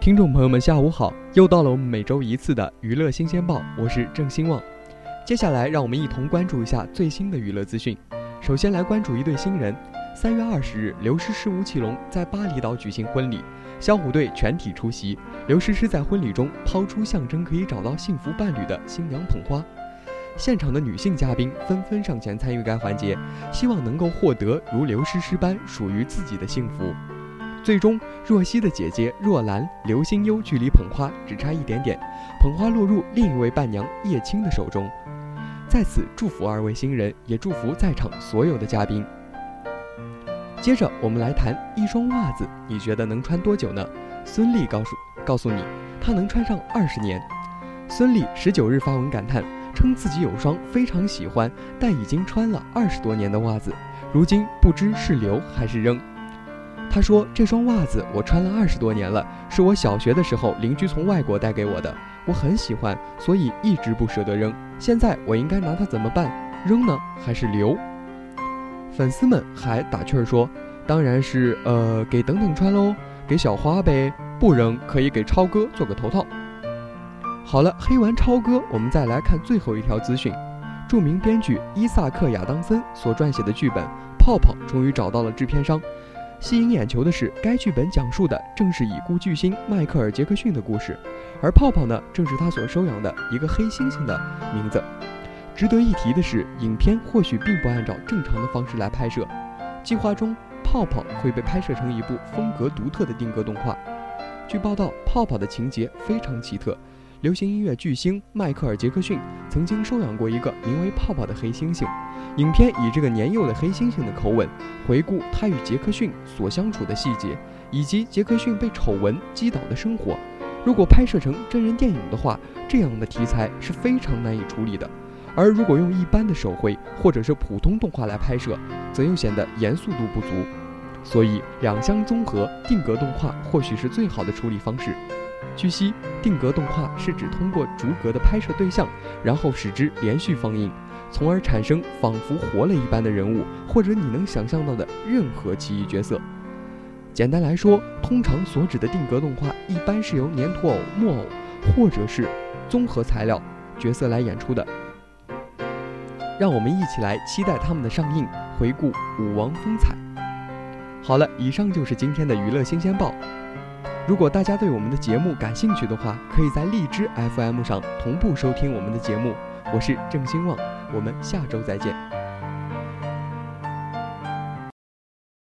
听众朋友们，下午好！又到了我们每周一次的娱乐新鲜报，我是郑兴旺。接下来，让我们一同关注一下最新的娱乐资讯。首先来关注一对新人。三月二十日，刘诗诗、吴奇隆在巴厘岛举行婚礼，小虎队全体出席。刘诗诗在婚礼中抛出象征可以找到幸福伴侣的新娘捧花，现场的女性嘉宾纷纷上前参与该环节，希望能够获得如刘诗诗般属于自己的幸福。最终，若曦的姐姐若兰、刘心悠距离捧花只差一点点，捧花落入另一位伴娘叶青的手中。在此祝福二位新人，也祝福在场所有的嘉宾。接着，我们来谈一双袜子，你觉得能穿多久呢？孙俪告诉告诉你，她能穿上二十年。孙俪十九日发文感叹，称自己有双非常喜欢但已经穿了二十多年的袜子，如今不知是留还是扔。他说：“这双袜子我穿了二十多年了，是我小学的时候邻居从外国带给我的，我很喜欢，所以一直不舍得扔。现在我应该拿它怎么办？扔呢，还是留？”粉丝们还打趣儿说：“当然是呃，给等等穿喽，给小花呗，不扔可以给超哥做个头套。”好了，黑完超哥，我们再来看最后一条资讯：著名编剧伊萨克·亚当森所撰写的剧本《泡泡》终于找到了制片商。吸引眼球的是，该剧本讲述的正是已故巨星迈克尔·杰克逊的故事，而泡泡呢，正是他所收养的一个黑猩猩的名字。值得一提的是，影片或许并不按照正常的方式来拍摄，计划中泡泡会被拍摄成一部风格独特的定格动画。据报道，泡泡的情节非常奇特。流行音乐巨星迈克尔·杰克逊曾经收养过一个名为泡泡的黑猩猩。影片以这个年幼的黑猩猩的口吻，回顾他与杰克逊所相处的细节，以及杰克逊被丑闻击倒的生活。如果拍摄成真人电影的话，这样的题材是非常难以处理的；而如果用一般的手绘或者是普通动画来拍摄，则又显得严肃度不足。所以两相综合，定格动画或许是最好的处理方式。据悉，定格动画是指通过逐格的拍摄对象，然后使之连续放映。从而产生仿佛活了一般的人物，或者你能想象到的任何奇异角色。简单来说，通常所指的定格动画一般是由粘土偶、木偶，或者是综合材料角色来演出的。让我们一起来期待他们的上映，回顾舞王风采。好了，以上就是今天的娱乐新鲜报。如果大家对我们的节目感兴趣的话，可以在荔枝 FM 上同步收听我们的节目。我是郑兴旺。我们下周再见。